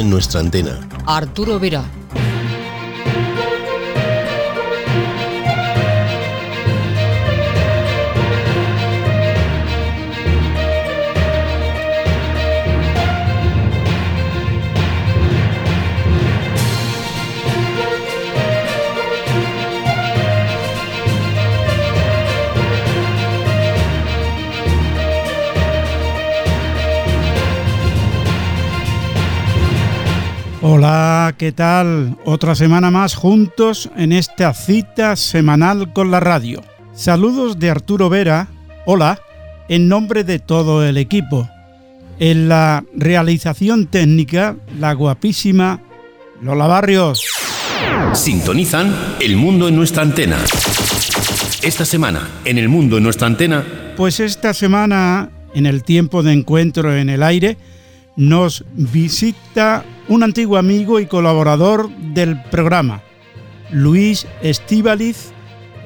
en nuestra antena. Arturo Vera. Hola, ¿qué tal? Otra semana más juntos en esta cita semanal con la radio. Saludos de Arturo Vera, hola, en nombre de todo el equipo. En la realización técnica, la guapísima Lola Barrios. Sintonizan El Mundo en nuestra antena. Esta semana, en El Mundo en nuestra antena. Pues esta semana, en el tiempo de encuentro en el aire, nos visita un antiguo amigo y colaborador del programa, Luis Estíbaliz,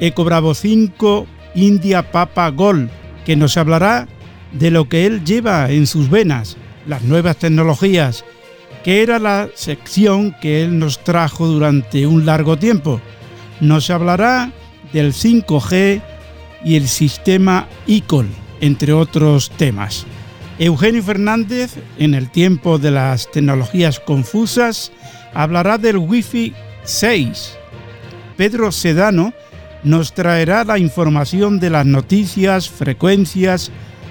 Ecobravo 5, India Papa Gol, que nos hablará de lo que él lleva en sus venas, las nuevas tecnologías, que era la sección que él nos trajo durante un largo tiempo. Nos hablará del 5G y el sistema ICOL, entre otros temas. Eugenio Fernández, en el tiempo de las tecnologías confusas, hablará del Wi-Fi 6. Pedro Sedano nos traerá la información de las noticias, frecuencias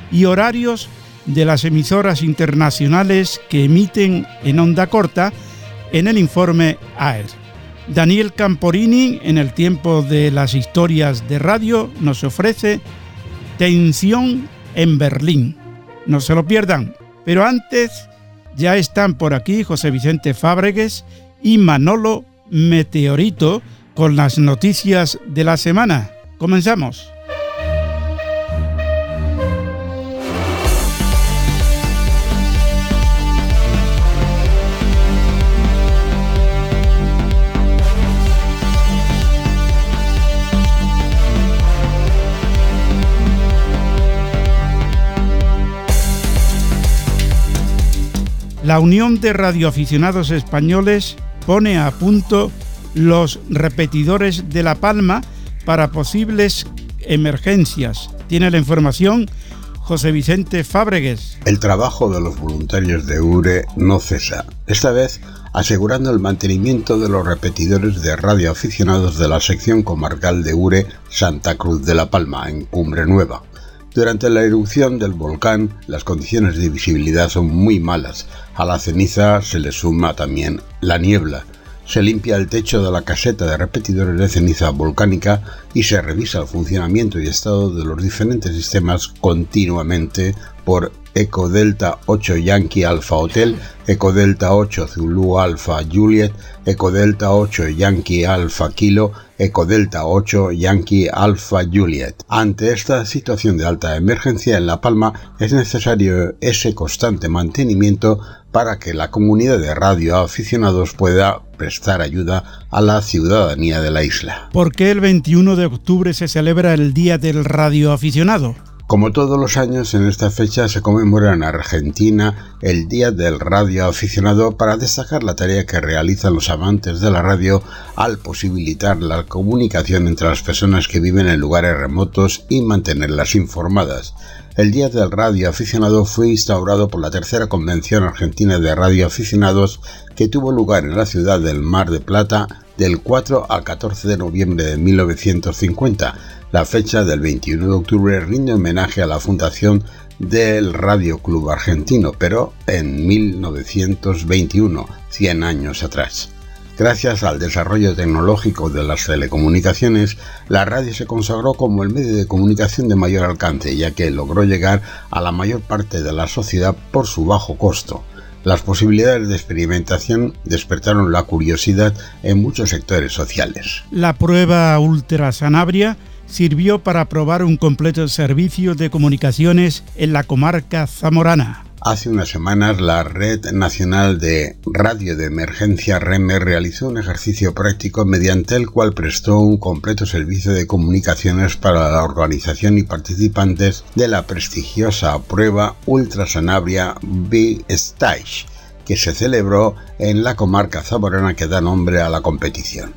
y horarios de las emisoras internacionales que emiten en onda corta en el informe AER. Daniel Camporini, en el tiempo de las historias de radio, nos ofrece Tensión en Berlín. No se lo pierdan. Pero antes ya están por aquí José Vicente Fábregues y Manolo Meteorito con las noticias de la semana. Comenzamos. La Unión de Radioaficionados Españoles pone a punto los repetidores de La Palma para posibles emergencias. Tiene la información José Vicente Fábregues. El trabajo de los voluntarios de URE no cesa, esta vez asegurando el mantenimiento de los repetidores de radioaficionados de la sección comarcal de URE Santa Cruz de la Palma, en Cumbre Nueva. Durante la erupción del volcán, las condiciones de visibilidad son muy malas. A la ceniza se le suma también la niebla. Se limpia el techo de la caseta de repetidores de ceniza volcánica y se revisa el funcionamiento y estado de los diferentes sistemas continuamente por Eco Delta 8 Yankee Alpha Hotel, Eco Delta 8 Zulu Alpha Juliet, Eco Delta 8 Yankee Alpha Kilo, Eco Delta 8 Yankee Alpha Juliet. Ante esta situación de alta emergencia en La Palma es necesario ese constante mantenimiento para que la comunidad de radioaficionados pueda prestar ayuda a la ciudadanía de la isla. ¿Por qué el 21 de octubre se celebra el Día del Radioaficionado? Como todos los años, en esta fecha se conmemora en Argentina el Día del Radio Aficionado para destacar la tarea que realizan los amantes de la radio al posibilitar la comunicación entre las personas que viven en lugares remotos y mantenerlas informadas. El Día del Radio Aficionado fue instaurado por la tercera Convención Argentina de Radio Aficionados que tuvo lugar en la ciudad del Mar de Plata del 4 al 14 de noviembre de 1950 la fecha del 21 de octubre rinde homenaje a la fundación del Radio Club Argentino, pero en 1921, 100 años atrás. Gracias al desarrollo tecnológico de las telecomunicaciones, la radio se consagró como el medio de comunicación de mayor alcance, ya que logró llegar a la mayor parte de la sociedad por su bajo costo. Las posibilidades de experimentación despertaron la curiosidad en muchos sectores sociales. La prueba Ultra Sanabria sirvió para probar un completo servicio de comunicaciones en la comarca zamorana. Hace unas semanas la Red Nacional de Radio de Emergencia REME realizó un ejercicio práctico mediante el cual prestó un completo servicio de comunicaciones para la organización y participantes de la prestigiosa prueba Ultrasanabria B-Stage que se celebró en la comarca zamorana que da nombre a la competición.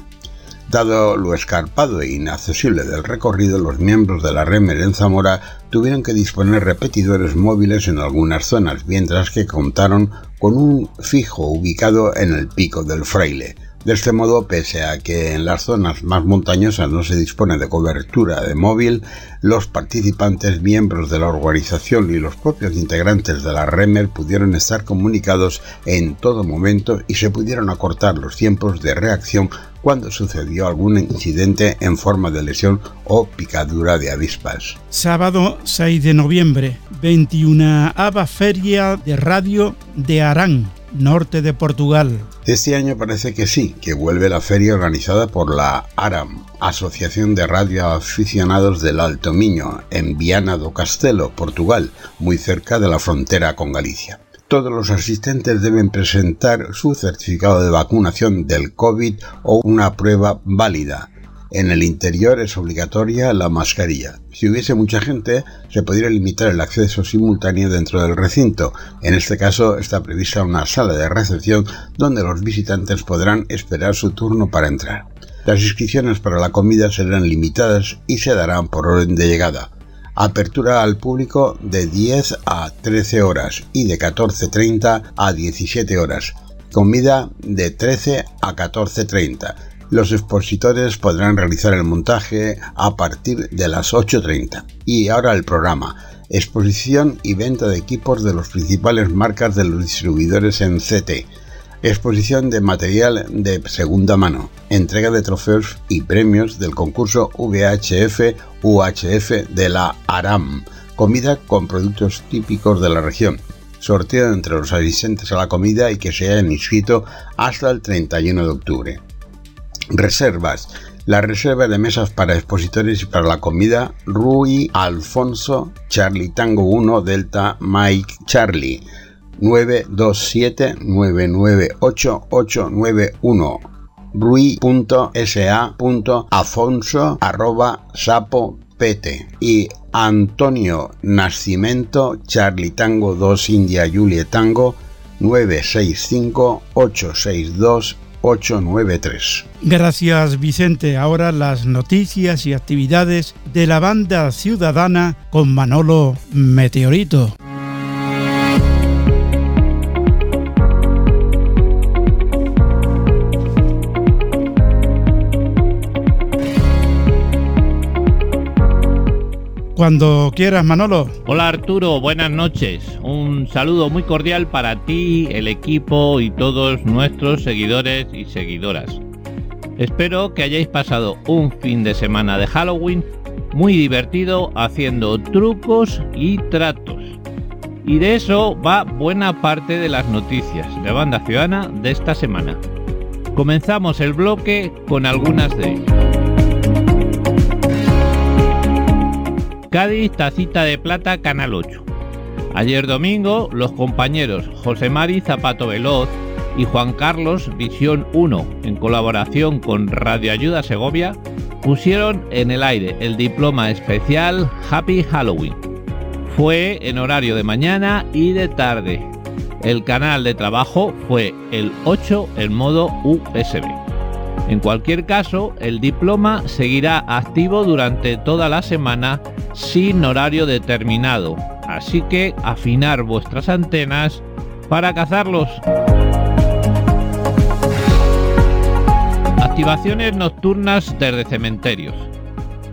Dado lo escarpado e inaccesible del recorrido, los miembros de la Remer en Zamora tuvieron que disponer repetidores móviles en algunas zonas, mientras que contaron con un fijo ubicado en el pico del Fraile. De este modo, pese a que en las zonas más montañosas no se dispone de cobertura de móvil, los participantes, miembros de la organización y los propios integrantes de la REMER pudieron estar comunicados en todo momento y se pudieron acortar los tiempos de reacción cuando sucedió algún incidente en forma de lesión o picadura de avispas. Sábado 6 de noviembre, 21 Feria de Radio de Arán, norte de Portugal. Este año parece que sí, que vuelve la feria organizada por la ARAM, Asociación de Radioaficionados del Alto Miño, en Viana do Castelo, Portugal, muy cerca de la frontera con Galicia. Todos los asistentes deben presentar su certificado de vacunación del COVID o una prueba válida en el interior es obligatoria la mascarilla. Si hubiese mucha gente, se podría limitar el acceso simultáneo dentro del recinto. En este caso está prevista una sala de recepción donde los visitantes podrán esperar su turno para entrar. Las inscripciones para la comida serán limitadas y se darán por orden de llegada. Apertura al público de 10 a 13 horas y de 14.30 a 17 horas. Comida de 13 a 14.30 los expositores podrán realizar el montaje a partir de las 8.30. Y ahora el programa. Exposición y venta de equipos de los principales marcas de los distribuidores en CT. Exposición de material de segunda mano. Entrega de trofeos y premios del concurso VHF UHF de la ARAM. Comida con productos típicos de la región sorteo entre los asistentes a la comida y que se hayan inscrito hasta el 31 de octubre. Reservas. La reserva de mesas para expositores y para la comida Rui Alfonso Charlie Tango 1 Delta Mike Charlie. 927 998 891 rui.sa.afonso arroba sapo pt. Y Antonio Nascimento Charlie Tango 2 India Julie Tango 965 862 893. Gracias Vicente. Ahora las noticias y actividades de la banda ciudadana con Manolo Meteorito. Cuando quieras, Manolo. Hola Arturo, buenas noches. Un saludo muy cordial para ti, el equipo y todos nuestros seguidores y seguidoras. Espero que hayáis pasado un fin de semana de Halloween muy divertido haciendo trucos y tratos. Y de eso va buena parte de las noticias de Banda Ciudadana de esta semana. Comenzamos el bloque con algunas de. Cádiz, tacita de plata, Canal 8. Ayer domingo, los compañeros José Mari Zapato Veloz y Juan Carlos Visión 1, en colaboración con Radio Ayuda Segovia, pusieron en el aire el diploma especial Happy Halloween. Fue en horario de mañana y de tarde. El canal de trabajo fue el 8 en modo USB. En cualquier caso, el diploma seguirá activo durante toda la semana sin horario determinado, así que afinar vuestras antenas para cazarlos. Activaciones nocturnas desde cementerios.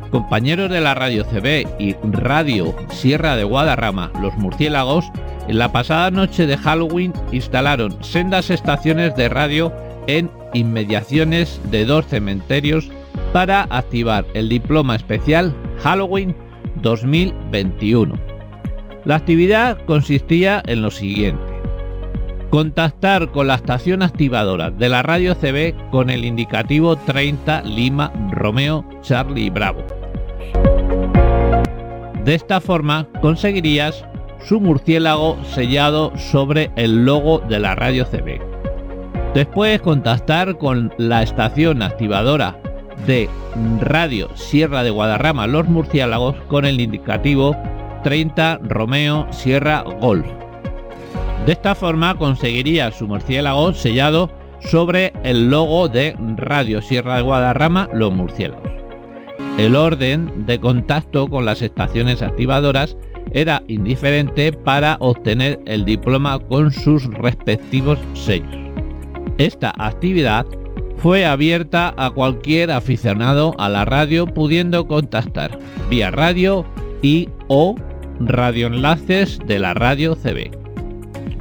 Compañeros de la Radio CB y Radio Sierra de Guadarrama, los murciélagos, en la pasada noche de Halloween instalaron sendas estaciones de radio en inmediaciones de dos cementerios para activar el diploma especial Halloween 2021. La actividad consistía en lo siguiente. Contactar con la estación activadora de la radio CB con el indicativo 30 Lima Romeo Charlie Bravo. De esta forma conseguirías su murciélago sellado sobre el logo de la radio CB. Después contactar con la estación activadora de Radio Sierra de Guadarrama Los Murciélagos con el indicativo 30 Romeo Sierra Golf. De esta forma conseguiría su murciélago sellado sobre el logo de Radio Sierra de Guadarrama Los Murciélagos. El orden de contacto con las estaciones activadoras era indiferente para obtener el diploma con sus respectivos sellos. Esta actividad fue abierta a cualquier aficionado a la radio pudiendo contactar vía radio y o radioenlaces de la radio CB.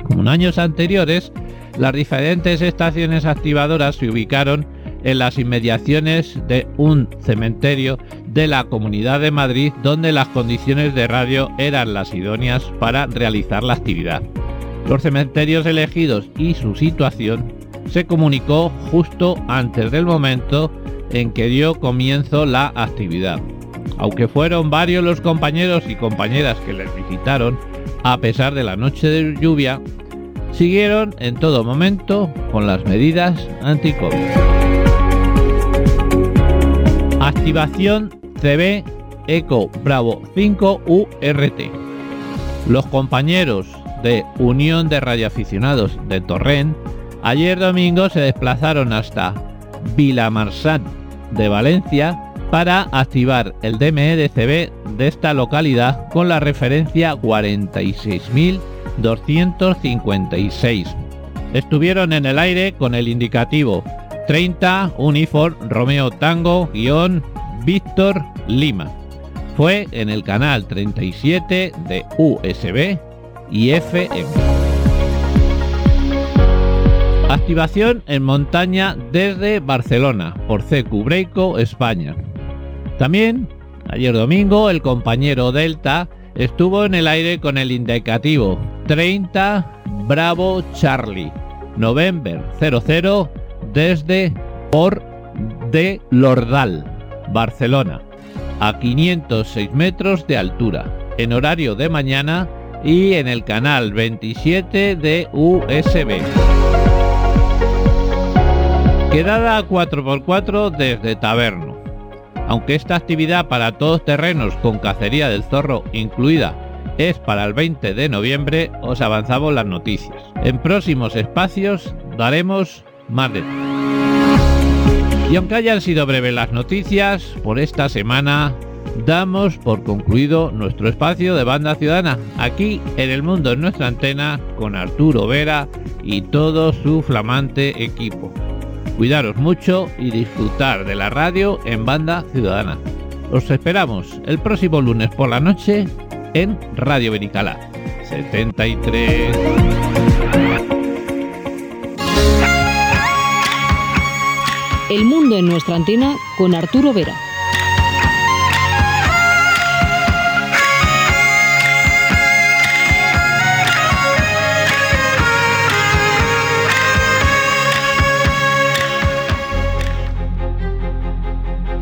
Como en años anteriores, las diferentes estaciones activadoras se ubicaron en las inmediaciones de un cementerio de la Comunidad de Madrid donde las condiciones de radio eran las idóneas para realizar la actividad. Los cementerios elegidos y su situación se comunicó justo antes del momento en que dio comienzo la actividad. Aunque fueron varios los compañeros y compañeras que les visitaron, a pesar de la noche de lluvia, siguieron en todo momento con las medidas anti-COVID. Activación CB ECO Bravo 5 URT. Los compañeros de Unión de Radioaficionados de Torrent ayer domingo se desplazaron hasta Vilamarsat de Valencia para activar el DME de CB de esta localidad con la referencia 46.256. Estuvieron en el aire con el indicativo 30 Uniform Romeo Tango guion Víctor Lima. Fue en el canal 37 de USB y FM. Activación en montaña desde Barcelona por CQ Breiko, España. También, ayer domingo, el compañero Delta estuvo en el aire con el indicativo 30 Bravo Charlie, November 00 desde por de Lordal, Barcelona, a 506 metros de altura, en horario de mañana y en el canal 27 de USB. Quedada 4x4 desde Taberno. Aunque esta actividad para todos terrenos con cacería del zorro incluida es para el 20 de noviembre, os avanzamos las noticias. En próximos espacios daremos más detalles. Y aunque hayan sido breves las noticias, por esta semana damos por concluido nuestro espacio de banda ciudadana, aquí en el mundo en nuestra antena, con Arturo Vera y todo su flamante equipo. Cuidaros mucho y disfrutar de la radio en banda ciudadana. Os esperamos el próximo lunes por la noche en Radio Benicalá 73. El mundo en nuestra antena con Arturo Vera.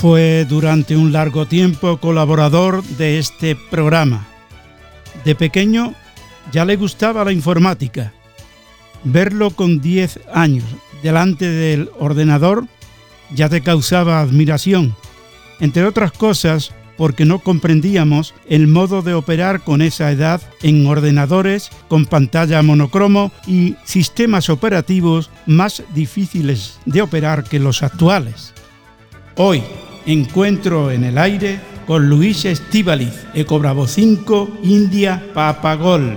Fue durante un largo tiempo colaborador de este programa. De pequeño ya le gustaba la informática. Verlo con 10 años delante del ordenador ya te causaba admiración, entre otras cosas porque no comprendíamos el modo de operar con esa edad en ordenadores con pantalla monocromo y sistemas operativos más difíciles de operar que los actuales. Hoy, encuentro en el aire con Luis Estíbaliz, Ecobravo 5, India, Papagol.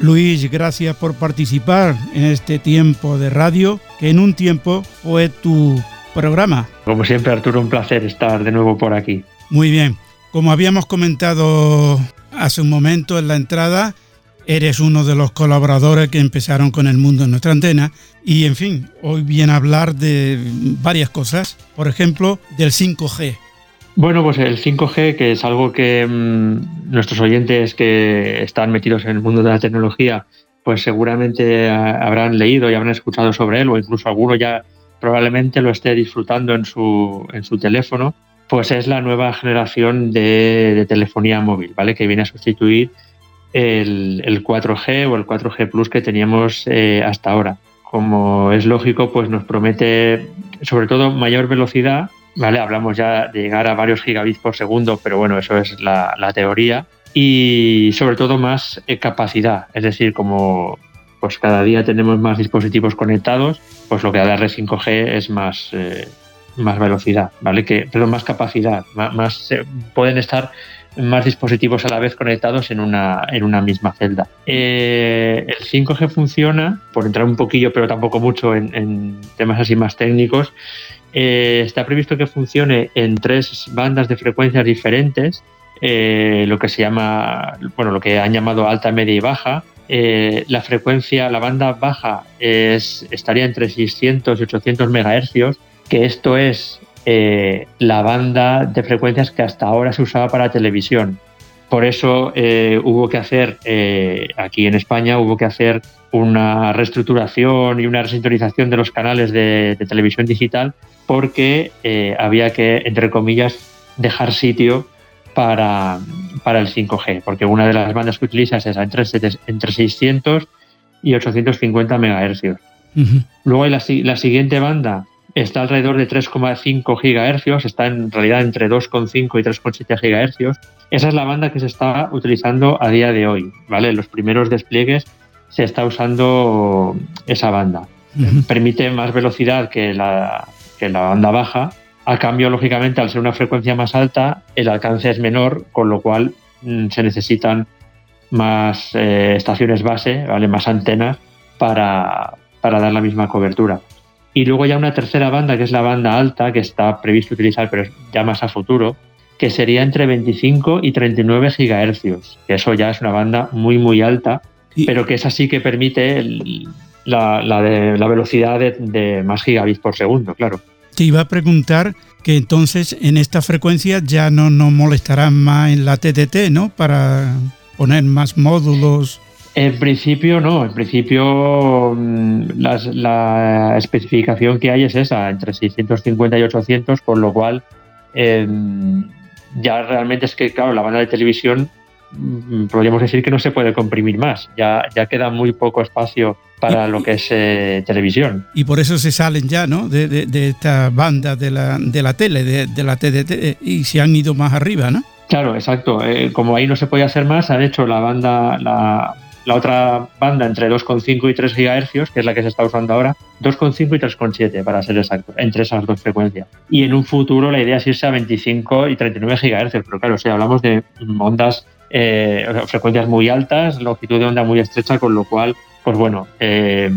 Luis, gracias por participar en este tiempo de radio, que en un tiempo fue tu programa. Como siempre, Arturo, un placer estar de nuevo por aquí. Muy bien. Como habíamos comentado hace un momento en la entrada, eres uno de los colaboradores que empezaron con el mundo en nuestra antena. Y en fin, hoy viene a hablar de varias cosas, por ejemplo, del 5G. Bueno, pues el 5G, que es algo que mm, nuestros oyentes que están metidos en el mundo de la tecnología, pues seguramente habrán leído y habrán escuchado sobre él, o incluso alguno ya probablemente lo esté disfrutando en su, en su teléfono, pues es la nueva generación de, telefonía móvil, ¿vale? Que viene a sustituir el, 4G o el 4G Plus que teníamos eh, hasta ahora. Como es lógico, pues nos promete sobre todo mayor velocidad, ¿vale? Hablamos ya de llegar a varios gigabits por segundo, pero bueno, eso es la, teoría. Y sobre todo más eh, capacidad, es decir, como pues cada día tenemos más dispositivos conectados, pues lo que da red 5G es más, eh, más velocidad, ¿vale? Que, perdón, más capacidad, más, pueden estar más dispositivos a la vez conectados en una, en una misma celda. Eh, el 5G funciona, por entrar un poquillo, pero tampoco mucho en, temas así más técnicos, eh, está previsto que funcione en tres bandas de frecuencias diferentes, eh, lo que se llama, bueno, lo que han llamado alta, media y baja. la frecuencia, la banda baja es, estaría entre 600 y 800 megahercios, que esto es eh, la banda de frecuencias que hasta ahora se usaba para televisión. Por eso eh, hubo que hacer, eh, aquí en España, hubo que hacer una reestructuración y una resintonización de los canales de, televisión digital porque había que, entre comillas, dejar sitio para, el 5G, porque una de las bandas que utilizas es entre, entre 600 y 850 megahercios. Luego hay la, la, siguiente banda está alrededor de 3,5 GHz, está en realidad entre 2,5 y 3,7 GHz. Esa es la banda que se está utilizando a día de hoy, ¿vale? Los primeros despliegues se está usando esa banda. Permite más velocidad que la, que la banda baja. A cambio, lógicamente, al ser una frecuencia más alta, el alcance es menor, con lo cual mm, se necesitan más eh, estaciones base, ¿vale? más antenas para, para dar la misma cobertura. Y luego ya una tercera banda, que es la banda alta, que está previsto utilizar, pero ya más a futuro, que sería entre 25 y 39 gigahercios. Eso ya es una banda muy, muy alta, pero que es así que permite la, la, velocidad de, más gigabits por segundo, claro. Te iba a preguntar que entonces en esta frecuencia ya no nos molestarán más en la TTT, ¿no? Para poner más módulos. En principio no, en principio mm, la especificación que hay es esa, entre 650 y 800, con lo cual em, ya realmente es que, claro, la banda de televisión mm, podríamos decir que no se puede comprimir más, ya, ya queda muy poco espacio para lo que es eh, televisión. Y por eso se salen ya, ¿no? De, esta banda de la, de la tele, de, de la TDT, y se han ido más arriba, ¿no? Claro, exacto. Eh, como ahí no se podía hacer más, han hecho la banda, la, la otra banda entre 2,5 y 3 GHz, que es la que se está usando ahora, 2,5 y 3,7 para ser exacto, entre esas dos frecuencias. Y en un futuro la idea es irse a 25 y 39 GHz, pero claro, si hablamos de ondas, eh, frecuencias muy altas, longitud de onda muy estrecha, con lo cual, pues bueno, eh,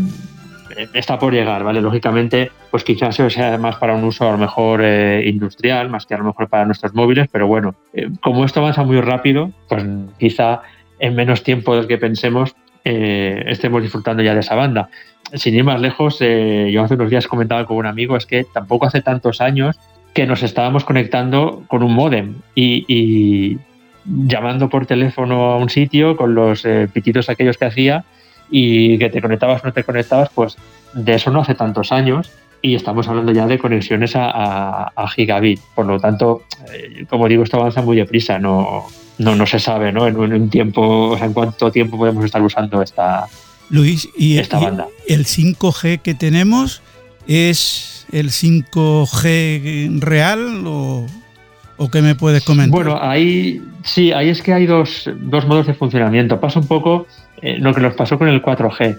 está por llegar, ¿vale? Lógicamente, pues quizás sea más para un uso a lo mejor eh, industrial, más que a lo mejor para nuestros móviles, pero bueno, como esto avanza muy rápido, pues quizá en menos tiempo del que pensemos eh, estemos disfrutando ya de esa banda. Sin ir más lejos, eh, yo hace unos días comentaba con un amigo, es que tampoco hace tantos años que nos estábamos conectando con un modem y, llamando por teléfono a un sitio con los eh, pititos aquellos que hacía y que te conectabas o no te conectabas, pues de eso no hace tantos años y estamos hablando ya de conexiones a, a gigabit. Por lo tanto, como digo, esto avanza muy deprisa, no, no, no se sabe, ¿no? En un tiempo, en cuánto tiempo podemos estar usando esta, Luis, y, esta banda. el 5G que tenemos es el 5G real o, o qué me puedes comentar? Bueno, ahí sí, ahí es que hay dos, dos modos de funcionamiento. Pasa un poco eh, lo que nos pasó con el 4G.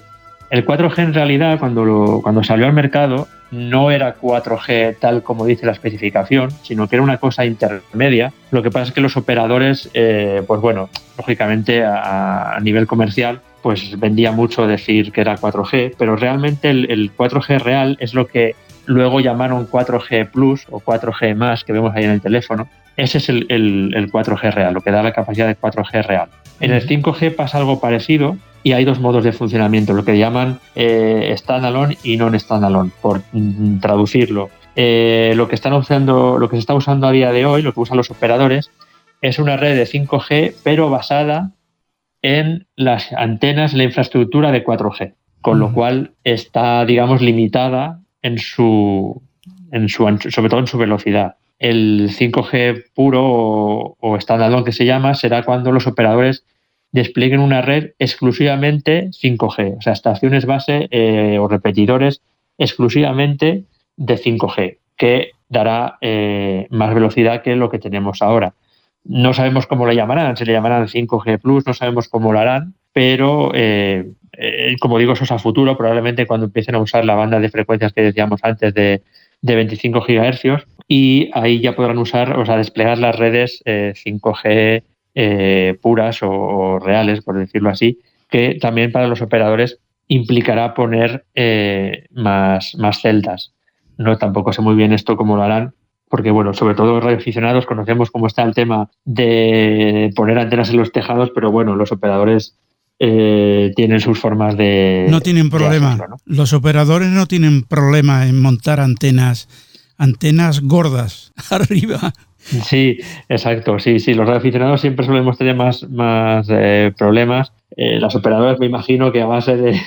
El 4G en realidad, cuando, cuando salió al mercado, no era 4G tal como dice la especificación, sino que era una cosa intermedia. Lo que pasa es que los operadores, eh, pues bueno, lógicamente a, nivel comercial, pues vendía mucho decir que era 4G, pero realmente el, 4G real es lo que luego llamaron 4G Plus o 4G más que vemos ahí en el teléfono. Ese es el, el 4G real, lo que da la capacidad de 4G real. En el 5G pasa algo parecido y hay dos modos de funcionamiento, lo que llaman eh, standalone y non-standalone, por mm, traducirlo. Eh, lo, que están usando, lo que se está usando a día de hoy, lo que usan los operadores, es una red de 5G, pero basada en las antenas, la infraestructura de 4G, con lo cual está, digamos, limitada en su, en su, sobre todo en su velocidad. El 5G puro o, o standalone que se llama será cuando los operadores desplieguen una red exclusivamente 5G, o sea, estaciones base eh, o repetidores exclusivamente de 5G, que dará eh, más velocidad que lo que tenemos ahora. No sabemos cómo lo llamarán, se le llamarán 5G Plus, no sabemos cómo lo harán, pero eh, como digo, eso es a futuro, probablemente cuando empiecen a usar la banda de frecuencias que decíamos antes de, de 25 GHz y ahí ya podrán usar, o sea, desplegar las redes 5G eh, puras o, reales, por decirlo así, que también para los operadores implicará poner eh, más, más celdas. No tampoco sé muy bien esto cómo lo harán, porque bueno, sobre todo los radioaficionados conocemos cómo está el tema de poner antenas en los tejados, pero bueno, los operadores eh, tienen sus formas de... No tienen problema. Los operadores no tienen problema en montar antenas, antenas gordas arriba Sí, exacto. Sí, sí. Los aficionados siempre solemos tener más, más eh, problemas. Eh, las operadoras me imagino que a base de,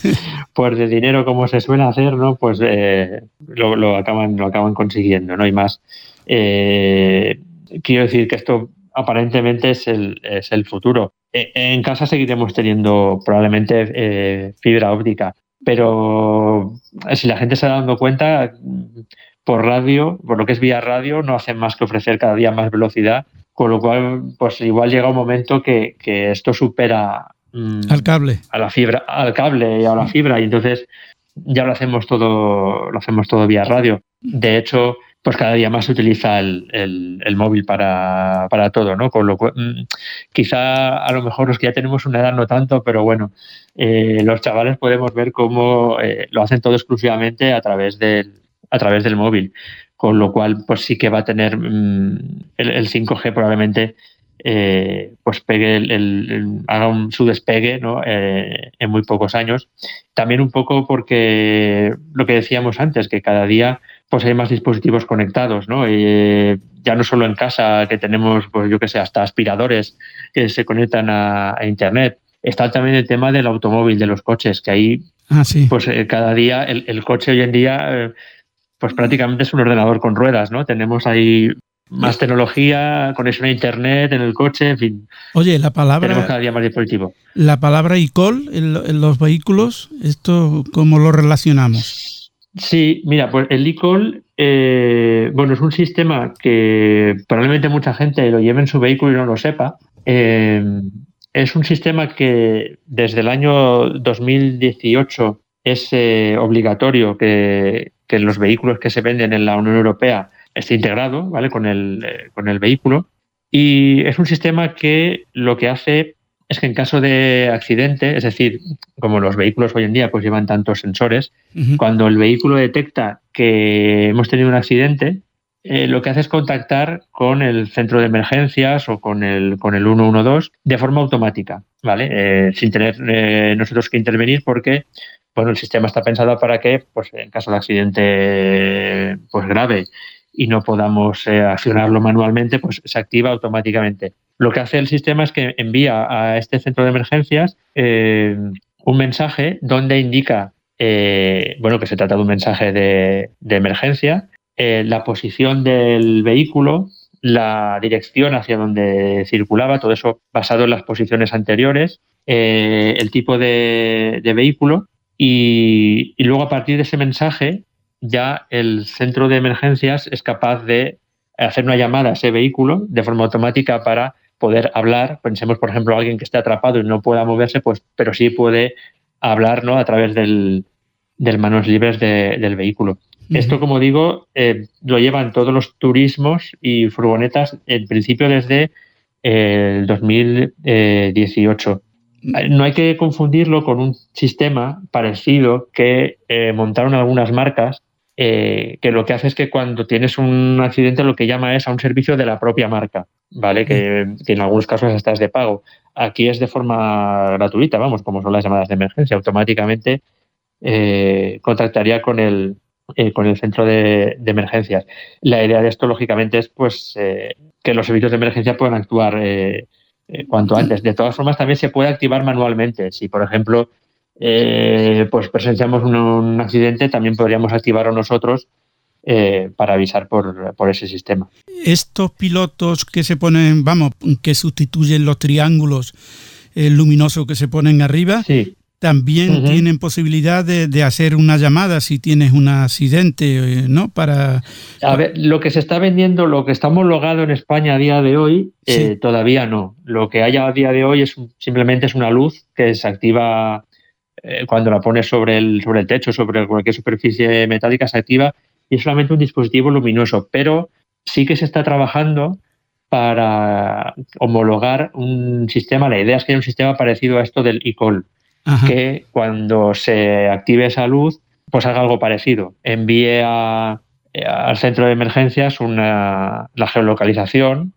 pues de dinero, como se suele hacer, ¿no? Pues eh, lo, acaban, lo acaban consiguiendo, ¿no? hay más. quiero decir que esto aparentemente es el, es el futuro. En casa seguiremos teniendo probablemente fibra óptica, pero si la gente se ha dando cuenta, por radio, por lo que es vía radio, no hacen más que ofrecer cada día más velocidad, con lo cual, pues igual llega un momento que, esto supera mm, al cable, a la fibra, al cable y a la fibra, y entonces ya lo hacemos todo, lo hacemos todo vía radio. De hecho, pues cada día más se utiliza el, móvil para, todo, ¿no? Con lo cual, mm, quizá a lo mejor los que ya tenemos una edad no tanto, pero bueno, eh, los chavales podemos ver cómo eh, lo hacen todo exclusivamente a través del, a través del móvil, con lo cual pues sí que va a tener mm, el, 5G probablemente eh, pues pegue el, haga un, su despegue ¿no? Eh, en muy pocos años. También un poco porque lo que decíamos antes, que cada día pues hay más dispositivos conectados, ¿no? Eh, ya no solo en casa, que tenemos, pues yo que sé, hasta aspiradores que se conectan a, internet. Está también el tema del automóvil, de los coches, que ahí, ah, pues cada día, el, el, coche hoy en día pues prácticamente es un ordenador con ruedas, ¿no? Tenemos ahí más tecnología, conexión a internet en el coche, en fin. Oye, la palabra. Tenemos cada día más dispositivo. La palabra ICOL en, los vehículos, ¿esto cómo lo relacionamos? Sí, mira, pues el ICOL, eh, bueno, es un sistema que probablemente mucha gente lo lleve en su vehículo y no lo sepa. Eh, es un sistema que desde el año 2018 es eh, obligatorio que, que los vehículos que se venden en la Unión Europea esté integrado ¿vale? con, el, eh, con el vehículo. Y es un sistema que lo que hace es que en caso de accidente, es decir, como los vehículos hoy en día pues llevan tantos sensores, cuando el vehículo detecta que hemos tenido un accidente, eh, lo que hace es contactar con el centro de emergencias o con el, con el 112 de forma automática, ¿vale? Eh, sin tener nosotros que intervenir porque bueno, el sistema está pensado para que, pues, en caso de accidente pues, grave y no podamos eh, accionarlo manualmente, pues se activa automáticamente. Lo que hace el sistema es que envía a este centro de emergencias eh, un mensaje donde indica, eh, bueno, que se trata de un mensaje de, emergencia, la posición del vehículo, la dirección hacia donde circulaba, todo eso basado en las posiciones anteriores, el tipo de vehículo y, luego a partir de ese mensaje ya el centro de emergencias es capaz de hacer una llamada a ese vehículo de forma automática para poder hablar. Pensemos, por ejemplo, a alguien que esté atrapado y no pueda moverse, pues, pero sí puede hablar ¿no? a través del, manos libres del vehículo. Esto, como digo, eh, lo llevan todos los turismos y furgonetas, en principio desde el 2018. No hay que confundirlo con un sistema parecido que eh, montaron algunas marcas, eh, que lo que hace es que cuando tienes un accidente lo que llama es a un servicio de la propia marca, ¿vale? Que, en algunos casos hasta es de pago. aquí es de forma gratuita, vamos, como son las llamadas de emergencia, automáticamente eh, contactaría con el, eh, con el centro de, emergencias. La idea de esto, lógicamente, es pues eh, que los servicios de emergencia puedan actuar cuanto antes. De todas formas, también se puede activar manualmente. Si, por ejemplo, pues presenciamos un, accidente, también podríamos activarlo nosotros para avisar por, por, ese sistema. Estos pilotos que se ponen, vamos, que sustituyen los triángulos luminosos que se ponen arriba, sí también tienen posibilidad de, hacer una llamada si tienes un accidente, eh, ¿no? Para... A ver, lo que se está vendiendo, lo que está homologado en España a día de hoy, eh, todavía no. Lo que hay a día de hoy es simplemente es una luz que se activa eh, cuando la pones sobre el, sobre el techo, sobre cualquier superficie metálica, se activa y es solamente un dispositivo luminoso, pero sí que se está trabajando para homologar un sistema, la idea es que haya un sistema parecido a esto del e-call que cuando se active esa luz, pues haga algo parecido. Envíe al centro de emergencias una, la geolocalización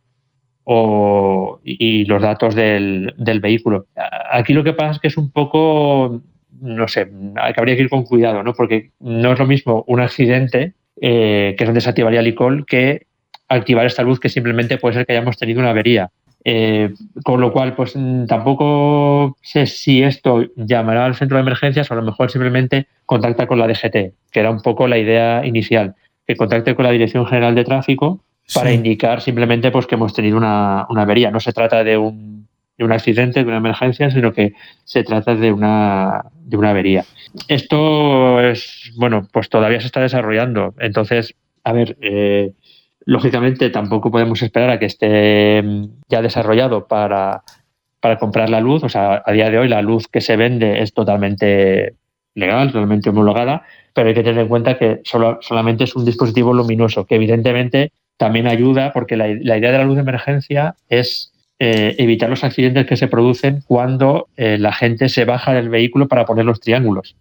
o, y, los datos del, vehículo. Aquí lo que pasa es que es un poco, no sé, que habría que ir con cuidado, ¿no? Porque no es lo mismo un accidente, eh, que es donde se activaría el ICOL, que activar esta luz que simplemente puede ser que hayamos tenido una avería. Eh, con lo cual, pues mm, tampoco sé si esto llamará al centro de emergencias o a lo mejor simplemente contacta con la DGT, que era un poco la idea inicial, que contacte con la Dirección General de Tráfico para indicar simplemente pues, que hemos tenido una, avería. No se trata de un, de un, accidente, de una emergencia, sino que se trata de una, de una avería. Esto es, bueno, pues todavía se está desarrollando. Entonces, a ver, eh, Lógicamente tampoco podemos esperar a que esté mm, ya desarrollado para, comprar la luz. O sea, a día de hoy la luz que se vende es totalmente legal, totalmente homologada, pero hay que tener en cuenta que solo, solamente es un dispositivo luminoso, que evidentemente también ayuda porque la, idea de la luz de emergencia es eh, evitar los accidentes que se producen cuando eh, la gente se baja del vehículo para poner los triángulos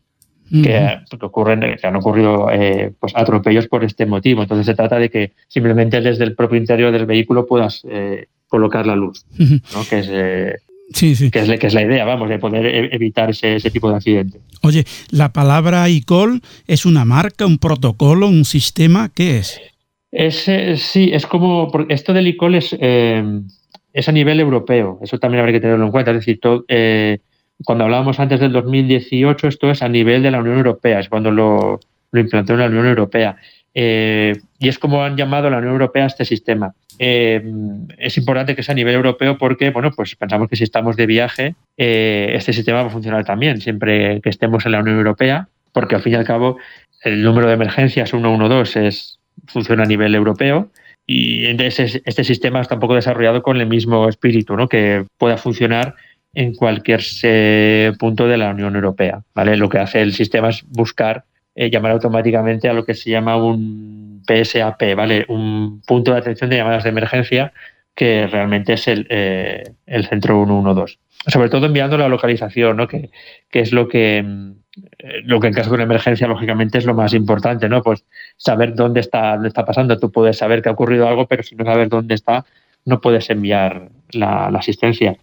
que, ocurren, que han ocurrido eh, pues, atropellos por este motivo. Entonces se trata de que simplemente desde el propio interior del vehículo puedas eh, colocar la luz, ¿no? que, es, eh, sí, sí. Que, es, que, es, la idea, vamos, de poder e, evitar ese, ese tipo de accidente. Oye, la palabra ICOL es una marca, un protocolo, un sistema, ¿qué es? Es, sí, es como, esto del ICOL es, es a nivel europeo, eso también habrá que tenerlo en cuenta, es decir, todo, cuando hablábamos antes del 2018, esto es a nivel de la Unión Europea, es cuando lo, implantó en la Unión Europea. Eh, y es como han llamado la Unión Europea a este sistema. Eh, es importante que sea a nivel europeo porque, bueno, pues pensamos que si estamos de viaje, eh, este sistema va a funcionar también, siempre que estemos en la Unión Europea, porque al fin y al cabo el número de emergencias 112 es, funciona a nivel europeo y este, este sistema está un poco desarrollado con el mismo espíritu, ¿no? que pueda funcionar en cualquier punto de la Unión Europea. ¿vale? Lo que hace el sistema es buscar eh, llamar automáticamente a lo que se llama un PSAP, ¿vale? un punto de atención de llamadas de emergencia que realmente es el, eh, el centro 112. Sobre todo enviando la localización, ¿no? que, que es lo que, eh, lo que en caso de una emergencia, lógicamente, es lo más importante, ¿no? Pues saber dónde está, dónde está pasando. Tú puedes saber que ha ocurrido algo, pero si no sabes dónde está, no puedes enviar la asistencia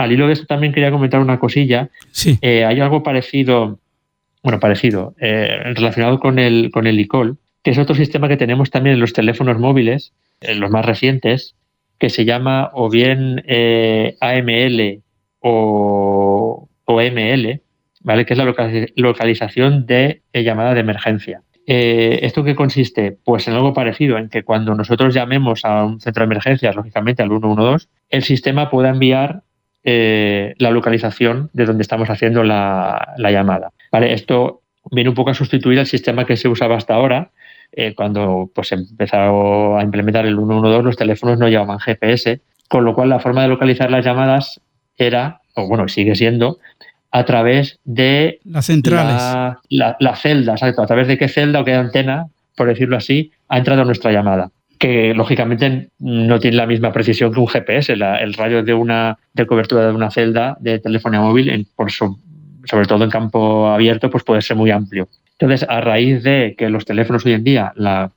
al hilo de esto también quería comentar una cosilla. Sí. Eh, hay algo parecido, bueno, parecido, eh, relacionado con el, con el ICOL, que es otro sistema que tenemos también en los teléfonos móviles, en los más recientes, que se llama o bien eh, AML o, ML, ¿vale? que es la localización de llamada de emergencia. ¿Esto qué consiste? Pues en algo parecido, en que cuando nosotros llamemos a un centro de emergencias, lógicamente al 112, el sistema pueda enviar eh, la localización de donde estamos haciendo la, llamada. ¿vale? Esto viene un poco a sustituir el sistema que se usaba hasta ahora. Eh, cuando pues, empezó a implementar el 112, los teléfonos no llevaban GPS, con lo cual la forma de localizar las llamadas era, o bueno, sigue siendo, a través de las centrales. La, la, celda, a través de qué celda o qué antena, por decirlo así, ha entrado nuestra llamada que lógicamente no tiene la misma precisión que un GPS. el radio de una de cobertura de una celda de telefonía móvil, por sobre todo en campo abierto, pues puede ser muy amplio. Entonces, a raíz de que los teléfonos hoy en día, la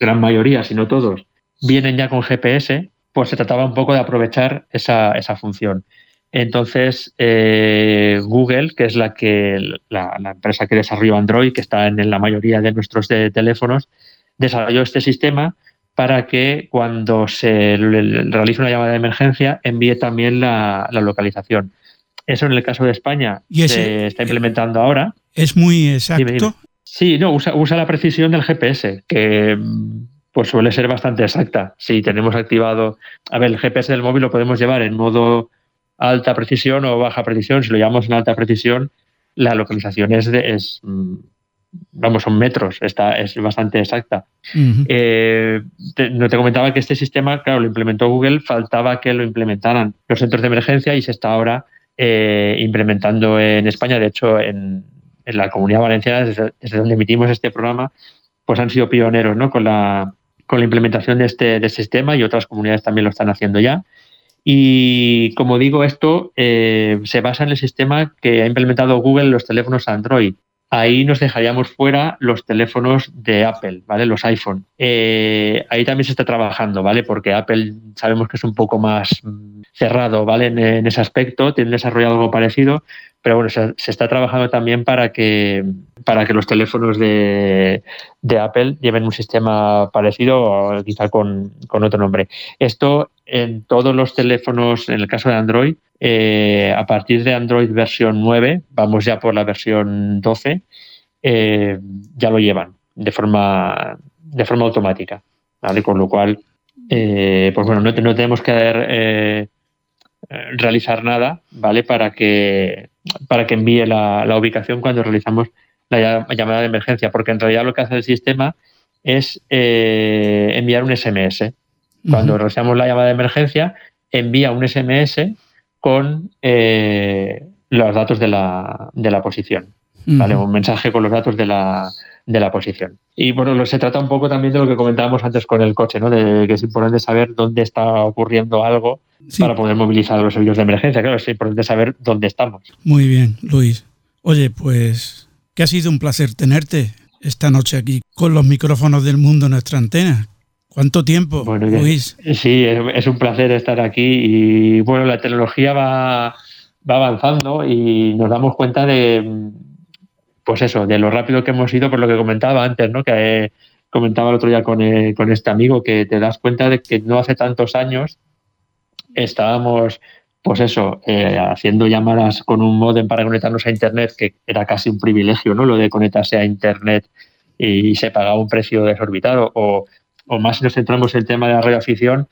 gran mayoría, si no todos, vienen ya con GPS, pues se trataba un poco de aprovechar esa, esa función. Entonces, eh, Google, que es la, que, la, empresa que desarrolló Android, que está en, la mayoría de nuestros teléfonos, desarrolló este sistema para que cuando se realice una llamada de emergencia envíe también la, localización. Eso en el caso de España se está implementando ahora. ¿Es muy exacto? Sí, no, usa, usa la precisión del GPS, que pues suele ser bastante exacta. Si tenemos activado, a ver, el GPS del móvil lo podemos llevar en modo alta precisión o baja precisión. Si lo llamamos en alta precisión, la localización es, de, es mm, vamos, son metros, está, es bastante exacta. Eh, no te comentaba que este sistema, claro, lo implementó Google, faltaba que lo implementaran los centros de emergencia y se está ahora eh, implementando en España. De hecho, en, la comunidad valenciana, desde, donde emitimos este programa, pues han sido pioneros ¿no? con, la, con la implementación de este, de este sistema y otras comunidades también lo están haciendo ya. Y como digo, esto eh, se basa en el sistema que ha implementado Google en los teléfonos Android. Ahí nos dejaríamos fuera los teléfonos de Apple, ¿vale? Los iPhone. Eh, ahí también se está trabajando, ¿vale? Porque Apple sabemos que es un poco más mm, cerrado, ¿vale? En, ese aspecto, tiene desarrollado algo parecido, pero bueno, se, está trabajando también para que, para que los teléfonos de, Apple lleven un sistema parecido, quizá con, otro nombre. Esto en todos los teléfonos, en el caso de Android, eh, a partir de Android versión 9, vamos ya por la versión 12, eh, ya lo llevan de forma, de forma automática. ¿vale? Con lo cual, eh, pues bueno, no, no tenemos que realizar nada, ¿vale? Para que para que envíe la, ubicación cuando realizamos la llamada de emergencia, porque en realidad lo que hace el sistema es eh, enviar un SMS. Cuando realizamos la llamada de emergencia, envía un SMS con eh, los datos de la, de la posición. ¿vale? Un mensaje con los datos de la, de la posición. Y bueno, se trata un poco también de lo que comentábamos antes con el coche, ¿no? de que es importante saber dónde está ocurriendo algo para poder movilizar los servicios de emergencia. Claro, es importante saber dónde estamos. Muy bien, Luis. Oye, pues que ha sido un placer tenerte esta noche aquí con los micrófonos del mundo en nuestra antena. ¿Cuánto tiempo, Luis? Sí, es un placer estar aquí y bueno, la tecnología va, va avanzando y nos damos cuenta de, pues eso, de lo rápido que hemos ido, por lo que comentaba antes, ¿no? Que comentaba el otro día con, eh, con este amigo, que te das cuenta de que no hace tantos años estábamos, pues eso, eh, haciendo llamadas con un modem para conectarnos a Internet, que era casi un privilegio, ¿no? Lo de conectarse a Internet y se pagaba un precio desorbitado. O, o más si nos centramos en el tema de la radioafición,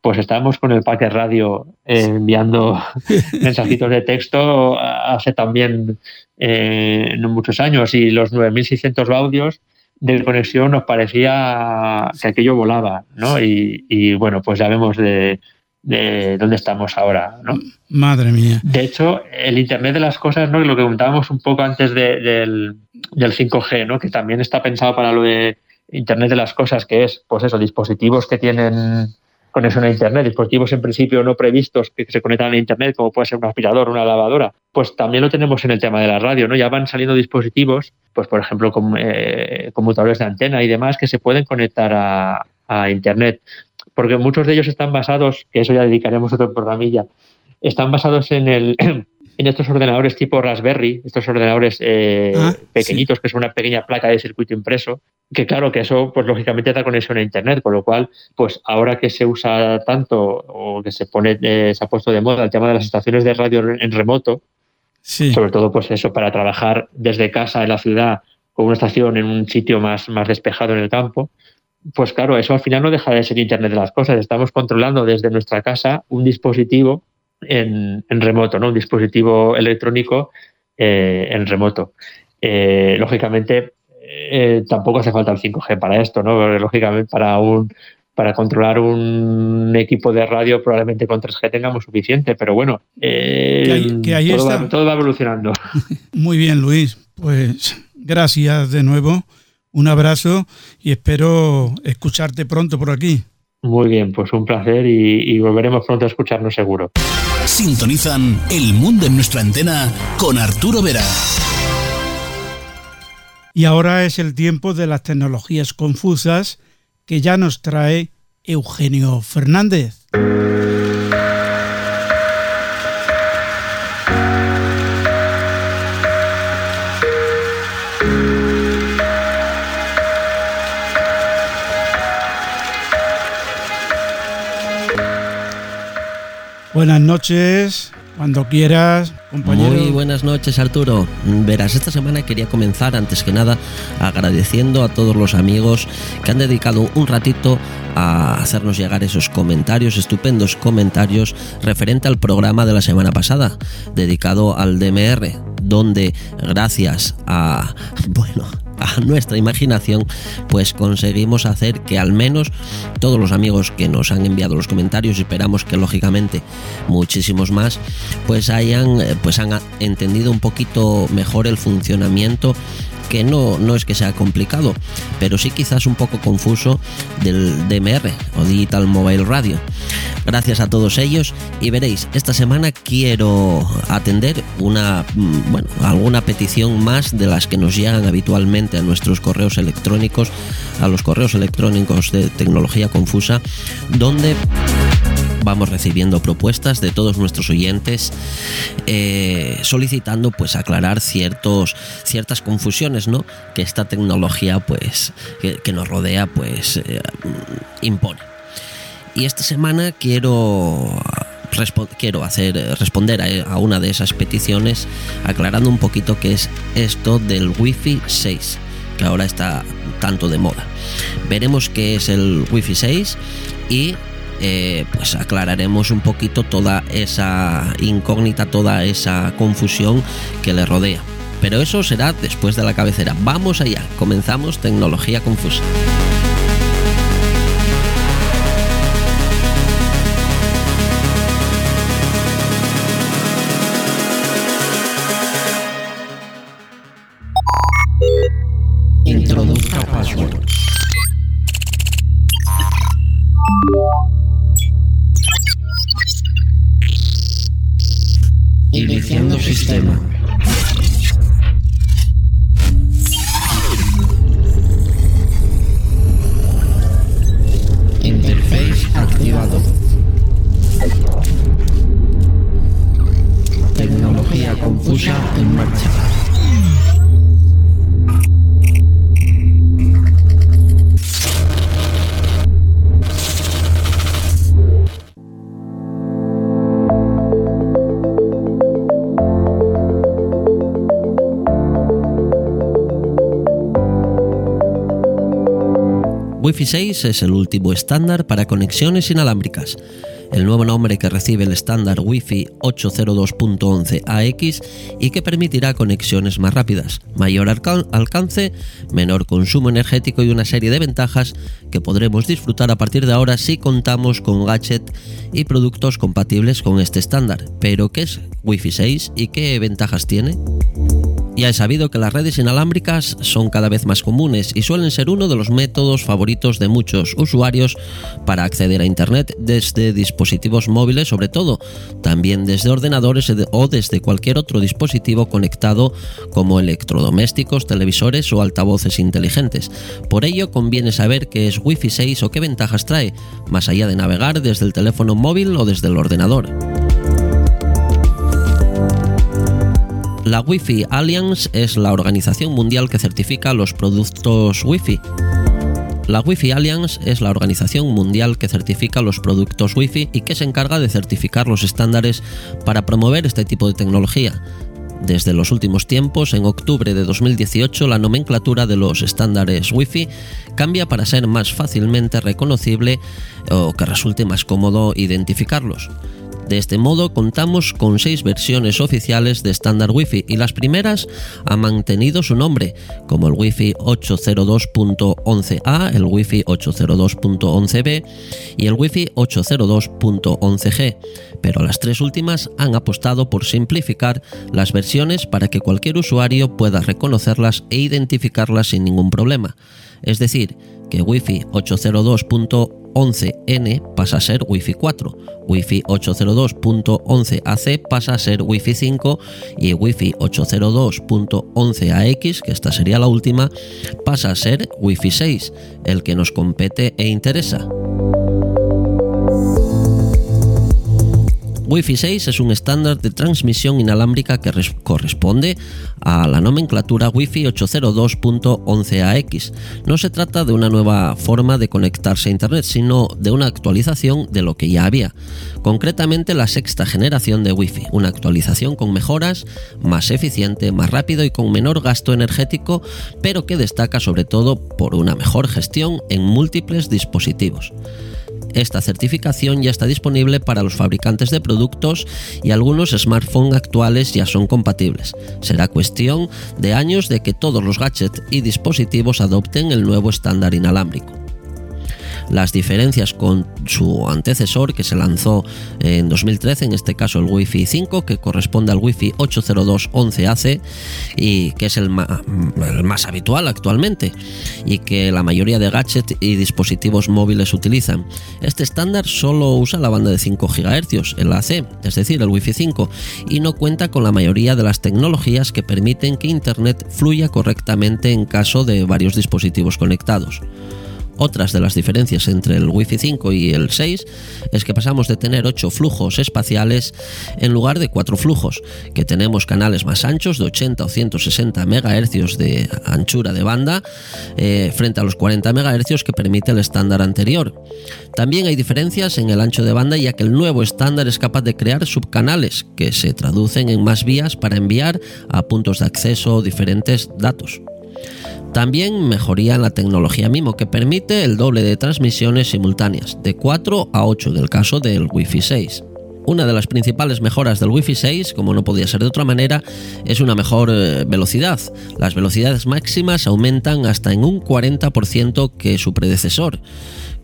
pues estábamos con el paquete radio eh, enviando mensajitos de texto hace también eh, no muchos años y los 9.600 audios de conexión nos parecía que aquello volaba, ¿no? y bueno, pues ya vemos de, de dónde estamos ahora. ¿no? Madre mía. De hecho, el Internet de las cosas, ¿no? lo que comentábamos un poco antes del, 5G, ¿no? que también está pensado para lo de Internet de las cosas, que es, pues eso, dispositivos que tienen conexión a Internet, dispositivos en principio no previstos que se conectan a Internet, como puede ser un aspirador una lavadora, pues también lo tenemos en el tema de la radio, ¿no? Ya van saliendo dispositivos, pues por ejemplo, con, eh, conmutadores de antena y demás, que se pueden conectar a, a Internet porque muchos de ellos están basados, que eso ya dedicaremos otro programilla, están basados en el en estos ordenadores tipo Raspberry, estos ordenadores eh, ah, pequeñitos, que son una pequeña placa de circuito impreso, que claro que eso, pues lógicamente da conexión a Internet, con lo cual, pues ahora que se usa tanto o que se pone, eh, se ha puesto de moda el tema de las estaciones de radio en remoto, sobre todo pues eso, para trabajar desde casa en la ciudad con una estación en un sitio más, más despejado en el campo, pues claro, eso al final no deja de ser Internet de las cosas. Estamos controlando desde nuestra casa un dispositivo en, remoto, ¿no? Un dispositivo electrónico eh, en remoto. Eh, lógicamente, eh, tampoco hace falta el 5G para esto, ¿no? Lógicamente, para un para controlar un equipo de radio probablemente con 3G tengamos suficiente, pero bueno, todo va evolucionando. Muy bien, Luis. Pues gracias de nuevo un abrazo y espero escucharte pronto por aquí. Muy bien, pues un placer y, volveremos pronto a escucharnos seguro. Sintonizan El Mundo en nuestra antena con Arturo Vera. Y ahora es el tiempo de las tecnologías confusas que ya nos trae Eugenio Fernández. Buenas noches, cuando quieras, compañero. Muy buenas noches, Arturo. Verás, esta semana quería comenzar, antes que nada, agradeciendo a todos los amigos que han dedicado un ratito a hacernos llegar esos comentarios, estupendos comentarios, referente al programa de la semana pasada, dedicado al DMR, donde gracias a, bueno, a nuestra imaginación, pues conseguimos hacer que al menos todos los amigos que nos han enviado los comentarios, esperamos que lógicamente muchísimos más, pues hayan, eh, pues han entendido un poquito mejor el funcionamiento que no, no es que sea complicado, pero sí quizás un poco confuso del DMR o Digital Mobile Radio. Gracias a todos ellos y veréis, esta semana quiero atender una, mm, bueno, alguna petición más de las que nos llegan habitualmente a nuestros correos electrónicos, a los correos electrónicos de tecnología confusa, donde vamos recibiendo propuestas de todos nuestros oyentes eh, solicitando pues aclarar ciertos ciertas confusiones no que esta tecnología pues que, nos rodea pues eh, impone. Y esta semana quiero quiero hacer responder a, a, una de esas peticiones aclarando un poquito qué es esto del Wi-Fi 6 que ahora está tanto de moda. Veremos qué es el Wi-Fi 6 y eh, pues aclararemos un poquito toda esa incógnita, toda esa confusión que le rodea. Pero eso será después de la cabecera. Vamos allá, comenzamos Tecnología Confusa. 256 es el último estándar para conexiones inalámbricas. El nuevo nombre que recibe el estándar Wi-Fi 802.11ax y que permitirá conexiones más rápidas, mayor alcance, menor consumo energético y una serie de ventajas que podremos disfrutar a partir de ahora si contamos con gadget y productos compatibles con este estándar. Pero ¿qué es Wi-Fi 6 y qué ventajas tiene? Ya he sabido que las redes inalámbricas son cada vez más comunes y suelen ser uno de los métodos favoritos de muchos usuarios para acceder a Internet desde dispositivos móviles sobre todo, también desde ordenadores o desde cualquier otro dispositivo conectado como electrodomésticos, televisores o altavoces inteligentes. Por ello conviene saber qué es Wi-Fi 6 o qué ventajas trae, más allá de navegar desde el teléfono móvil o desde el ordenador. La Wi-Fi Alliance es la organización mundial que certifica los productos Wi-Fi. La Wi-Fi Alliance es la organización mundial que certifica los productos Wi-Fi y que se encarga de certificar los estándares para promover este tipo de tecnología. Desde los últimos tiempos, en octubre de 2018, la nomenclatura de los estándares Wi-Fi cambia para ser más fácilmente reconocible o que resulte más cómodo identificarlos. De este modo contamos con seis versiones oficiales de estándar Wi-Fi y las primeras han mantenido su nombre, como el Wi-Fi 802.11a, el Wi-Fi 802.11b y el Wi-Fi 802.11g, pero las tres últimas han apostado por simplificar las versiones para que cualquier usuario pueda reconocerlas e identificarlas sin ningún problema. Es decir, que Wi-Fi 802.11n pasa a ser Wi-Fi 4, Wi-Fi 802.11ac pasa a ser Wi-Fi 5 y Wi-Fi 802.11ax, que esta sería la última, pasa a ser Wi-Fi 6, el que nos compete e interesa. Wi-Fi 6 es un estándar de transmisión inalámbrica que corresponde a la nomenclatura Wi-Fi 802.11ax. No se trata de una nueva forma de conectarse a Internet, sino de una actualización de lo que ya había. Concretamente la sexta generación de Wi-Fi, una actualización con mejoras, más eficiente, más rápido y con menor gasto energético, pero que destaca sobre todo por una mejor gestión en múltiples dispositivos. Esta certificación ya está disponible para los fabricantes de productos y algunos smartphones actuales ya son compatibles. Será cuestión de años de que todos los gadgets y dispositivos adopten el nuevo estándar inalámbrico las diferencias con su antecesor que se lanzó en 2013, en este caso el Wi-Fi 5, que corresponde al Wi-Fi 802.11ac y que es el más, habitual actualmente y que la mayoría de gadgets y dispositivos móviles utilizan. Este estándar solo usa la banda de 5 GHz, el AC, es decir, el Wi-Fi 5, y no cuenta con la mayoría de las tecnologías que permiten que Internet fluya correctamente en caso de varios dispositivos conectados. Otras de las diferencias entre el Wi-Fi 5 y el 6 es que pasamos de tener 8 flujos espaciales en lugar de 4 flujos, que tenemos canales más anchos de 80 o 160 MHz de anchura de banda eh, frente a los 40 MHz que permite el estándar anterior. También hay diferencias en el ancho de banda ya que el nuevo estándar es capaz de crear subcanales que se traducen en más vías para enviar a puntos de acceso diferentes datos. También mejoría la tecnología MIMO que permite el doble de transmisiones simultáneas, de 4 a 8 en el caso del Wi-Fi 6. Una de las principales mejoras del Wi-Fi 6, como no podía ser de otra manera, es una mejor eh, velocidad. Las velocidades máximas aumentan hasta en un 40% que su predecesor.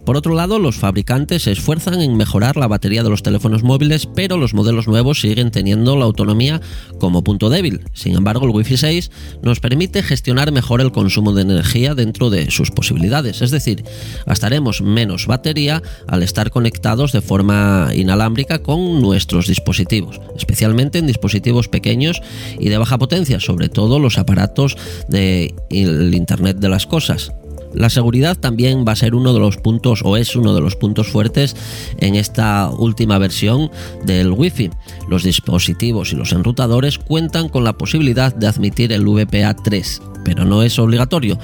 Por otro lado, los fabricantes se esfuerzan en mejorar la batería de los teléfonos móviles, pero los modelos nuevos siguen teniendo la autonomía como punto débil. Sin embargo, el Wi-Fi 6 nos permite gestionar mejor el consumo de energía dentro de sus posibilidades, es decir, gastaremos menos batería al estar conectados de forma inalámbrica con nuestros dispositivos, especialmente en dispositivos pequeños y de baja potencia, sobre todo los aparatos del Internet de las Cosas. La seguridad también va a ser uno de los puntos o es uno de los puntos fuertes en esta última versión del Wi-Fi. Los dispositivos y los enrutadores cuentan con la posibilidad de admitir el VPA3, pero no es obligatorio.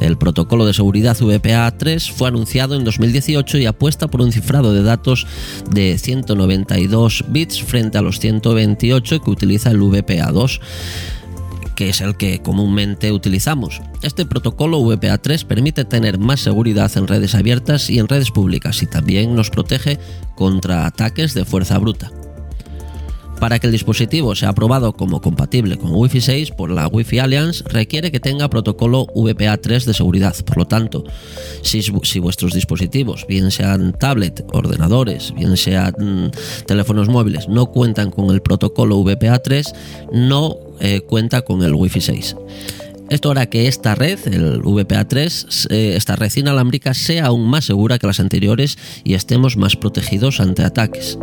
El protocolo de seguridad VPA3 fue anunciado en 2018 y apuesta por un cifrado de datos de 192 bits frente a los 128 que utiliza el VPA2 que es el que comúnmente utilizamos. Este protocolo VPA3 permite tener más seguridad en redes abiertas y en redes públicas y también nos protege contra ataques de fuerza bruta. Para que el dispositivo sea aprobado como compatible con Wi-Fi 6 por la Wi-Fi Alliance, requiere que tenga protocolo VPA3 de seguridad. Por lo tanto, si, vuestros dispositivos, bien sean tablet, ordenadores, bien sean mm, teléfonos móviles, no cuentan con el protocolo VPA3, no eh, cuenta con el Wi-Fi 6. Esto hará que esta red, el VPA3, eh, esta red inalámbrica, sea aún más segura que las anteriores y estemos más protegidos ante ataques.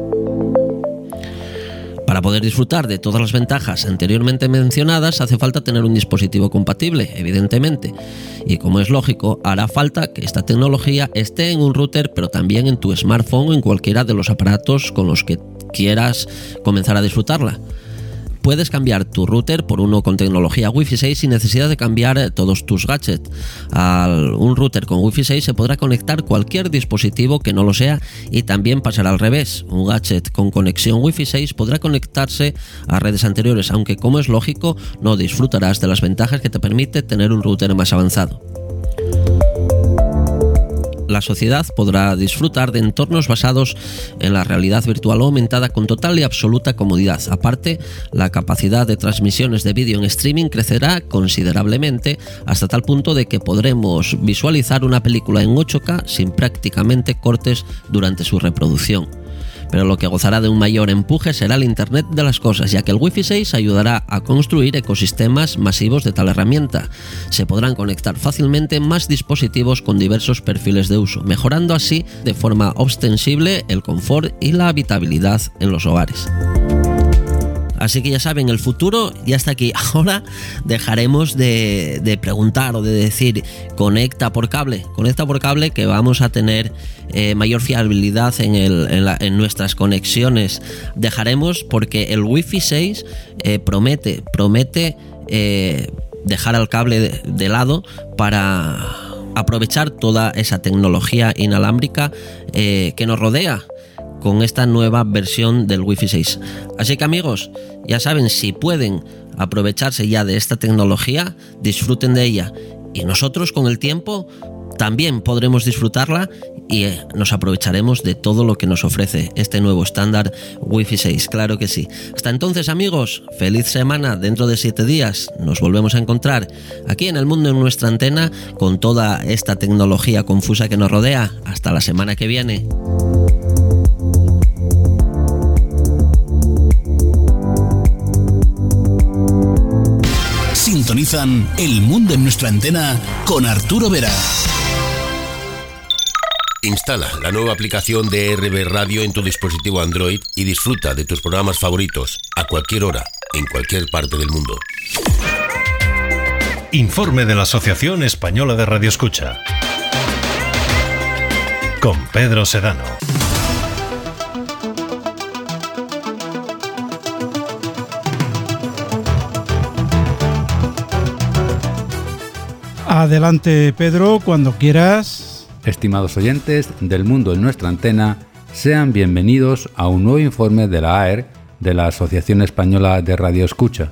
Para poder disfrutar de todas las ventajas anteriormente mencionadas hace falta tener un dispositivo compatible, evidentemente, y como es lógico, hará falta que esta tecnología esté en un router, pero también en tu smartphone o en cualquiera de los aparatos con los que quieras comenzar a disfrutarla. Puedes cambiar tu router por uno con tecnología Wi-Fi 6 sin necesidad de cambiar eh, todos tus gadgets. Al un router con Wi-Fi 6 se podrá conectar cualquier dispositivo que no lo sea y también pasará al revés. Un gadget con conexión Wi-Fi 6 podrá conectarse a redes anteriores, aunque como es lógico, no disfrutarás de las ventajas que te permite tener un router más avanzado la sociedad podrá disfrutar de entornos basados en la realidad virtual aumentada con total y absoluta comodidad. Aparte, la capacidad de transmisiones de vídeo en streaming crecerá considerablemente hasta tal punto de que podremos visualizar una película en 8K sin prácticamente cortes durante su reproducción pero lo que gozará de un mayor empuje será el Internet de las Cosas, ya que el Wi-Fi 6 ayudará a construir ecosistemas masivos de tal herramienta. Se podrán conectar fácilmente más dispositivos con diversos perfiles de uso, mejorando así de forma ostensible el confort y la habitabilidad en los hogares. Así que ya saben, el futuro ya está aquí. Ahora dejaremos de, preguntar o de decir conecta por cable, conecta por cable que vamos a tener eh, mayor fiabilidad en, en, nuestras conexiones. Dejaremos porque el Wi-Fi 6 eh, promete, promete eh, dejar el cable de lado para aprovechar toda esa tecnología inalámbrica que nos rodea con esta nueva versión del Wi-Fi 6. Así que amigos, ya saben, si pueden aprovecharse ya de esta tecnología, disfruten de ella. Y nosotros con el tiempo también podremos disfrutarla y eh, nos aprovecharemos de todo lo que nos ofrece este nuevo estándar Wi-Fi 6, claro que sí. Hasta entonces amigos, feliz semana, dentro de siete días nos volvemos a encontrar aquí en el mundo en nuestra antena con toda esta tecnología confusa que nos rodea. Hasta la semana que viene. Sintonizan El Mundo en nuestra antena con Arturo Vera. Instala la nueva aplicación de RB Radio en tu dispositivo Android y disfruta de tus programas favoritos a cualquier hora, en cualquier parte del mundo. Informe de la Asociación Española de Radio Escucha. Con Pedro Sedano. Adelante Pedro, cuando quieras. Estimados oyentes del mundo en nuestra antena, sean bienvenidos a un nuevo informe de la AER de la Asociación Española de Radio Escucha.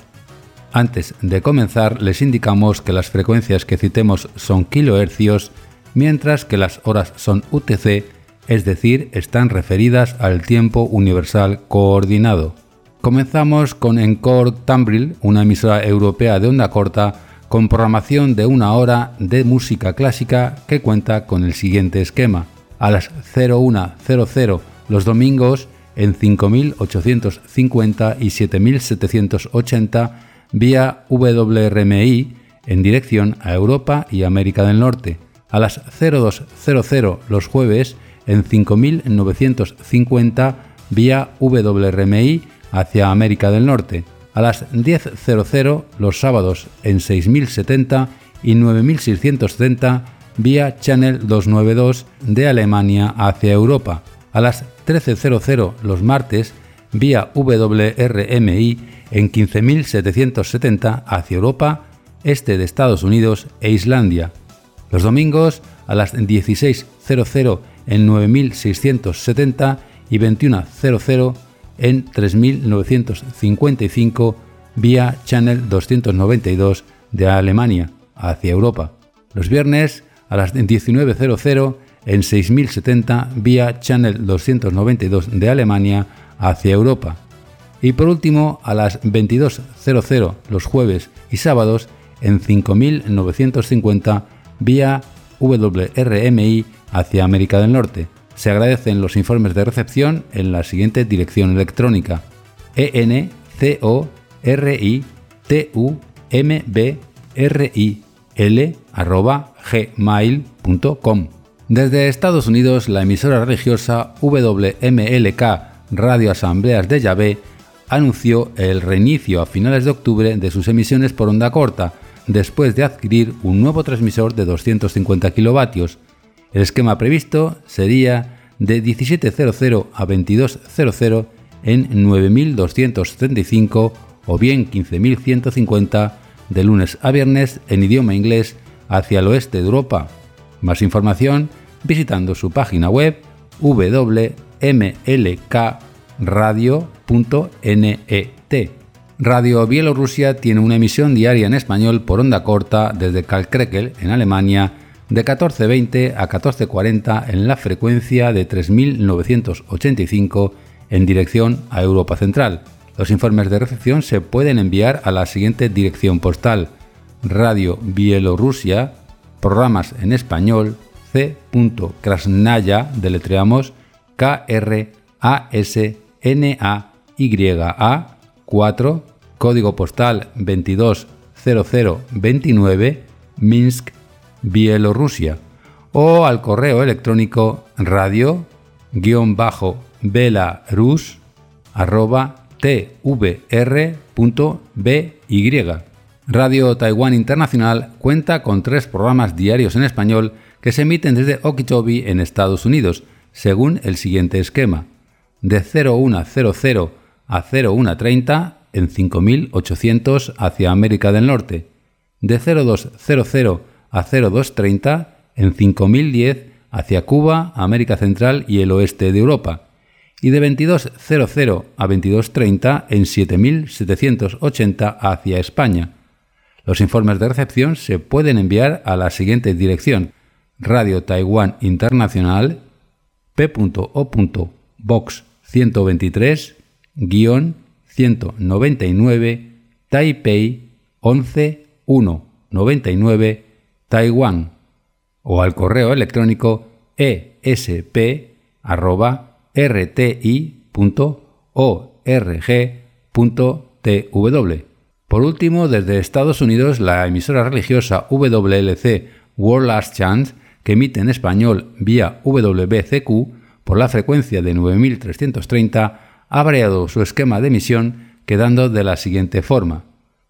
Antes de comenzar, les indicamos que las frecuencias que citemos son kilohercios, mientras que las horas son UTC, es decir, están referidas al tiempo universal coordinado. Comenzamos con Encore Tambril, una emisora europea de onda corta con programación de una hora de música clásica que cuenta con el siguiente esquema. A las 0100 los domingos en 5850 y 7780 vía WRMI en dirección a Europa y América del Norte. A las 0200 los jueves en 5950 vía WRMI hacia América del Norte a las 10.00 los sábados en 6070 y 9670 vía Channel 292 de Alemania hacia Europa. A las 13.00 los martes vía WRMI en 15.770 hacia Europa, este de Estados Unidos e Islandia. Los domingos a las 16.00 en 9670 y 21.00 en 3955 vía Channel 292 de Alemania hacia Europa. Los viernes a las 19.00 en 6070 vía Channel 292 de Alemania hacia Europa. Y por último a las 22.00 los jueves y sábados en 5950 vía WRMI hacia América del Norte. Se agradecen los informes de recepción en la siguiente dirección electrónica. Encortumbril.gmail.com Desde Estados Unidos, la emisora religiosa WMLK Radio Asambleas de Yahvé anunció el reinicio a finales de octubre de sus emisiones por onda corta, después de adquirir un nuevo transmisor de 250 kilovatios el esquema previsto sería de 17.00 a 22.00 en 9.235 o bien 15.150 de lunes a viernes en idioma inglés hacia el oeste de Europa. Más información visitando su página web www.mlkradio.net. Radio Bielorrusia tiene una emisión diaria en español por onda corta desde Kalkrekel en Alemania de 14.20 a 14.40 en la frecuencia de 3.985 en dirección a Europa Central. Los informes de recepción se pueden enviar a la siguiente dirección postal: Radio Bielorrusia, programas en español, C. Krasnaya, deletreamos K R A S N A Y A 4, código postal 220029, Minsk, Bielorrusia o al correo electrónico radio-belarus Radio Taiwán Internacional cuenta con tres programas diarios en español que se emiten desde Okeechobee en Estados Unidos, según el siguiente esquema. De 0100 a 0130 en 5800 hacia América del Norte. De 0200 a 0230 en 5010 hacia Cuba, América Central y el oeste de Europa. Y de 2200 a 2230 en 7780 hacia España. Los informes de recepción se pueden enviar a la siguiente dirección: Radio Taiwán Internacional P.O. Box 123 199 Taipei 11199 Taiwán o al correo electrónico esp.rti.org.tw. Por último, desde Estados Unidos, la emisora religiosa WLC World Last Chance, que emite en español vía WBCQ por la frecuencia de 9330, ha variado su esquema de emisión quedando de la siguiente forma.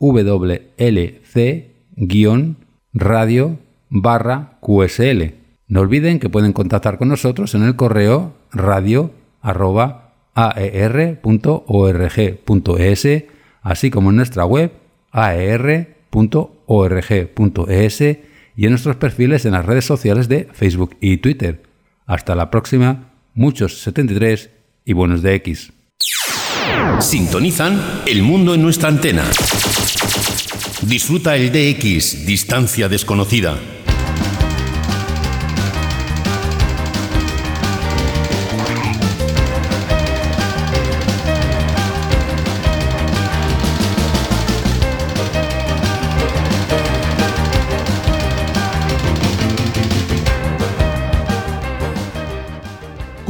wlc-radio barra QSL. No olviden que pueden contactar con nosotros en el correo radio aer.org.es así como en nuestra web aer.org.es y en nuestros perfiles en las redes sociales de Facebook y Twitter. Hasta la próxima, muchos 73 y buenos de X. Sintonizan El Mundo en nuestra antena. Disfruta el DX, distancia desconocida.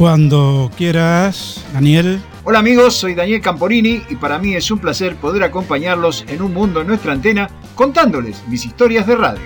Cuando quieras, Daniel. Hola amigos, soy Daniel Camporini y para mí es un placer poder acompañarlos en un mundo en nuestra antena contándoles mis historias de radio.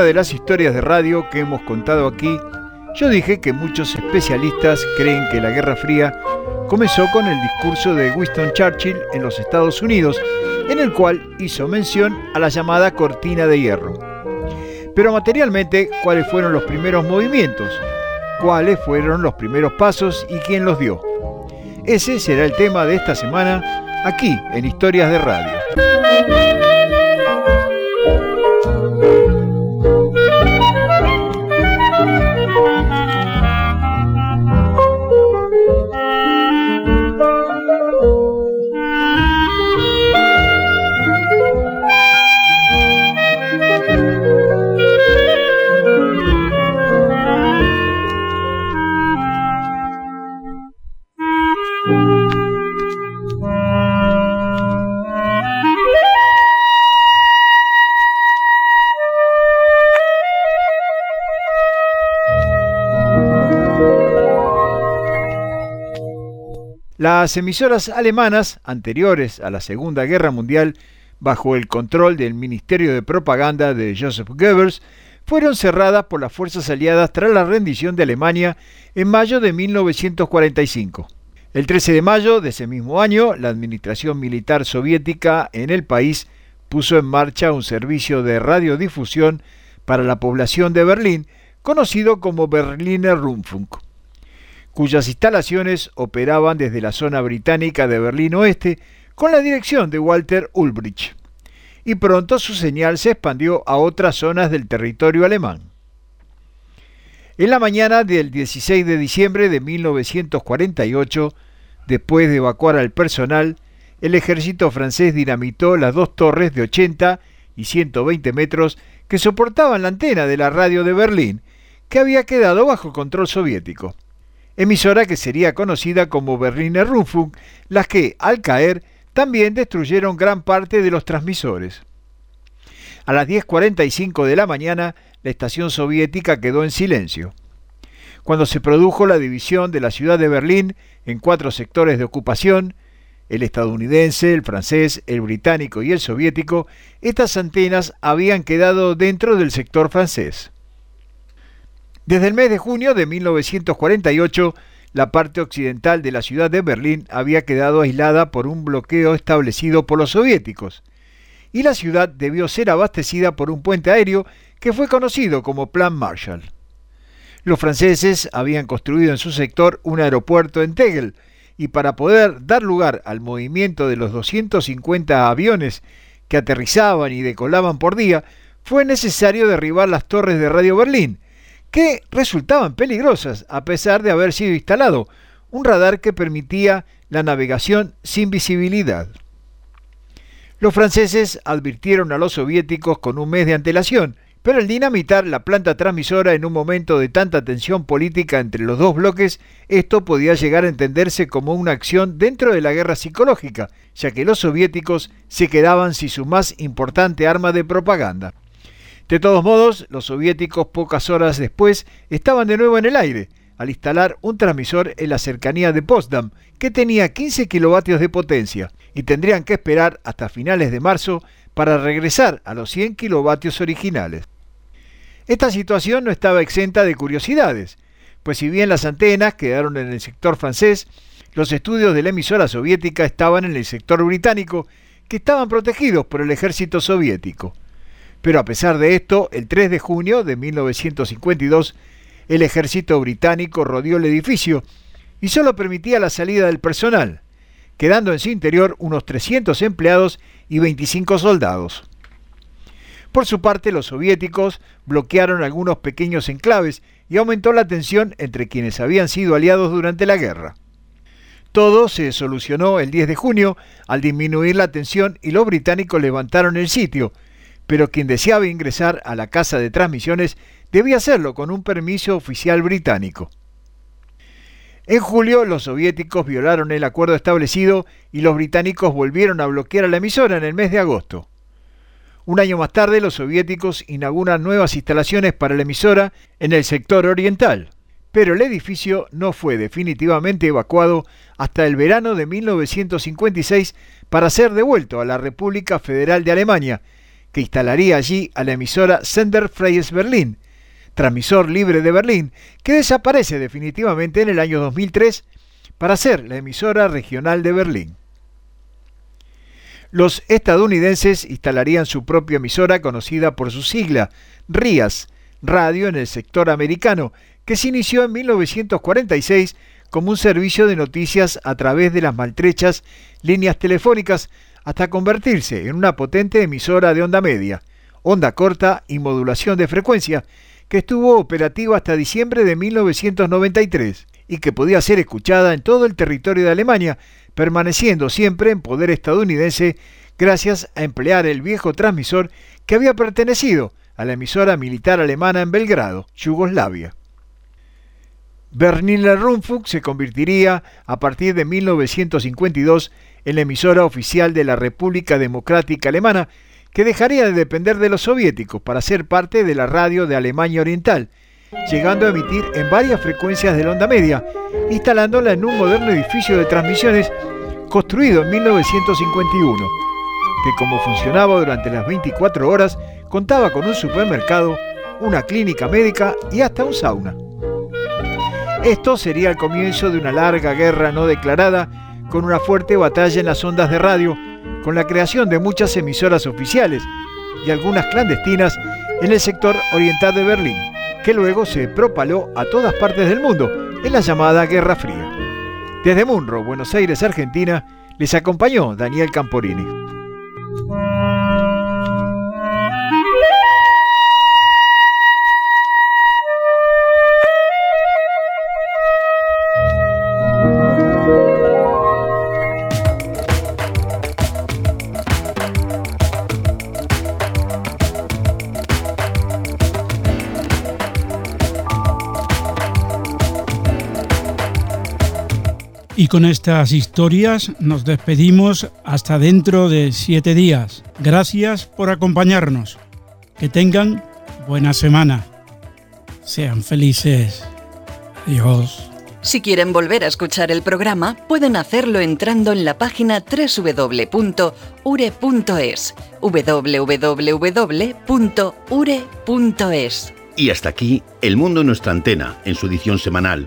De las historias de radio que hemos contado aquí, yo dije que muchos especialistas creen que la Guerra Fría comenzó con el discurso de Winston Churchill en los Estados Unidos, en el cual hizo mención a la llamada cortina de hierro. Pero materialmente, ¿cuáles fueron los primeros movimientos? ¿Cuáles fueron los primeros pasos y quién los dio? Ese será el tema de esta semana aquí en Historias de Radio. Las emisoras alemanas anteriores a la Segunda Guerra Mundial, bajo el control del Ministerio de Propaganda de Joseph Goebbels, fueron cerradas por las fuerzas aliadas tras la rendición de Alemania en mayo de 1945. El 13 de mayo de ese mismo año, la administración militar soviética en el país puso en marcha un servicio de radiodifusión para la población de Berlín, conocido como Berliner Rundfunk cuyas instalaciones operaban desde la zona británica de Berlín Oeste con la dirección de Walter Ulbricht. y pronto su señal se expandió a otras zonas del territorio alemán. En la mañana del 16 de diciembre de 1948, después de evacuar al personal, el ejército francés dinamitó las dos torres de 80 y 120 metros que soportaban la antena de la radio de Berlín, que había quedado bajo control soviético. Emisora que sería conocida como Berliner Rundfunk, las que, al caer, también destruyeron gran parte de los transmisores. A las 10.45 de la mañana, la estación soviética quedó en silencio. Cuando se produjo la división de la ciudad de Berlín en cuatro sectores de ocupación, el estadounidense, el francés, el británico y el soviético, estas antenas habían quedado dentro del sector francés. Desde el mes de junio de 1948, la parte occidental de la ciudad de Berlín había quedado aislada por un bloqueo establecido por los soviéticos, y la ciudad debió ser abastecida por un puente aéreo que fue conocido como Plan Marshall. Los franceses habían construido en su sector un aeropuerto en Tegel, y para poder dar lugar al movimiento de los 250 aviones que aterrizaban y decolaban por día, fue necesario derribar las torres de Radio Berlín, que resultaban peligrosas a pesar de haber sido instalado un radar que permitía la navegación sin visibilidad. Los franceses advirtieron a los soviéticos con un mes de antelación, pero el dinamitar la planta transmisora en un momento de tanta tensión política entre los dos bloques, esto podía llegar a entenderse como una acción dentro de la guerra psicológica, ya que los soviéticos se quedaban sin su más importante arma de propaganda. De todos modos, los soviéticos pocas horas después estaban de nuevo en el aire, al instalar un transmisor en la cercanía de Potsdam, que tenía 15 kilovatios de potencia, y tendrían que esperar hasta finales de marzo para regresar a los 100 kilovatios originales. Esta situación no estaba exenta de curiosidades, pues si bien las antenas quedaron en el sector francés, los estudios de la emisora soviética estaban en el sector británico, que estaban protegidos por el ejército soviético. Pero a pesar de esto, el 3 de junio de 1952, el ejército británico rodeó el edificio y solo permitía la salida del personal, quedando en su interior unos 300 empleados y 25 soldados. Por su parte, los soviéticos bloquearon algunos pequeños enclaves y aumentó la tensión entre quienes habían sido aliados durante la guerra. Todo se solucionó el 10 de junio al disminuir la tensión y los británicos levantaron el sitio, pero quien deseaba ingresar a la casa de transmisiones debía hacerlo con un permiso oficial británico. En julio los soviéticos violaron el acuerdo establecido y los británicos volvieron a bloquear a la emisora en el mes de agosto. Un año más tarde los soviéticos inauguran nuevas instalaciones para la emisora en el sector oriental, pero el edificio no fue definitivamente evacuado hasta el verano de 1956 para ser devuelto a la República Federal de Alemania, que instalaría allí a la emisora Sender Freies Berlin, transmisor libre de Berlín, que desaparece definitivamente en el año 2003 para ser la emisora regional de Berlín. Los estadounidenses instalarían su propia emisora conocida por su sigla, RIAS, Radio en el sector americano, que se inició en 1946 como un servicio de noticias a través de las maltrechas líneas telefónicas hasta convertirse en una potente emisora de onda media, onda corta y modulación de frecuencia, que estuvo operativa hasta diciembre de 1993 y que podía ser escuchada en todo el territorio de Alemania, permaneciendo siempre en poder estadounidense gracias a emplear el viejo transmisor que había pertenecido a la emisora militar alemana en Belgrado, Yugoslavia. Berliner Rundfunk se convertiría a partir de 1952 en la emisora oficial de la República Democrática Alemana, que dejaría de depender de los soviéticos para ser parte de la radio de Alemania Oriental, llegando a emitir en varias frecuencias de la onda media, instalándola en un moderno edificio de transmisiones construido en 1951, que como funcionaba durante las 24 horas, contaba con un supermercado, una clínica médica y hasta un sauna. Esto sería el comienzo de una larga guerra no declarada con una fuerte batalla en las ondas de radio, con la creación de muchas emisoras oficiales y algunas clandestinas en el sector oriental de Berlín, que luego se propaló a todas partes del mundo en la llamada Guerra Fría. Desde Munro, Buenos Aires, Argentina, les acompañó Daniel Camporini. Con estas historias nos despedimos hasta dentro de siete días. Gracias por acompañarnos. Que tengan buena semana. Sean felices. Adiós. Si quieren volver a escuchar el programa, pueden hacerlo entrando en la página www.ure.es. www.ure.es. Y hasta aquí, El Mundo en nuestra antena, en su edición semanal,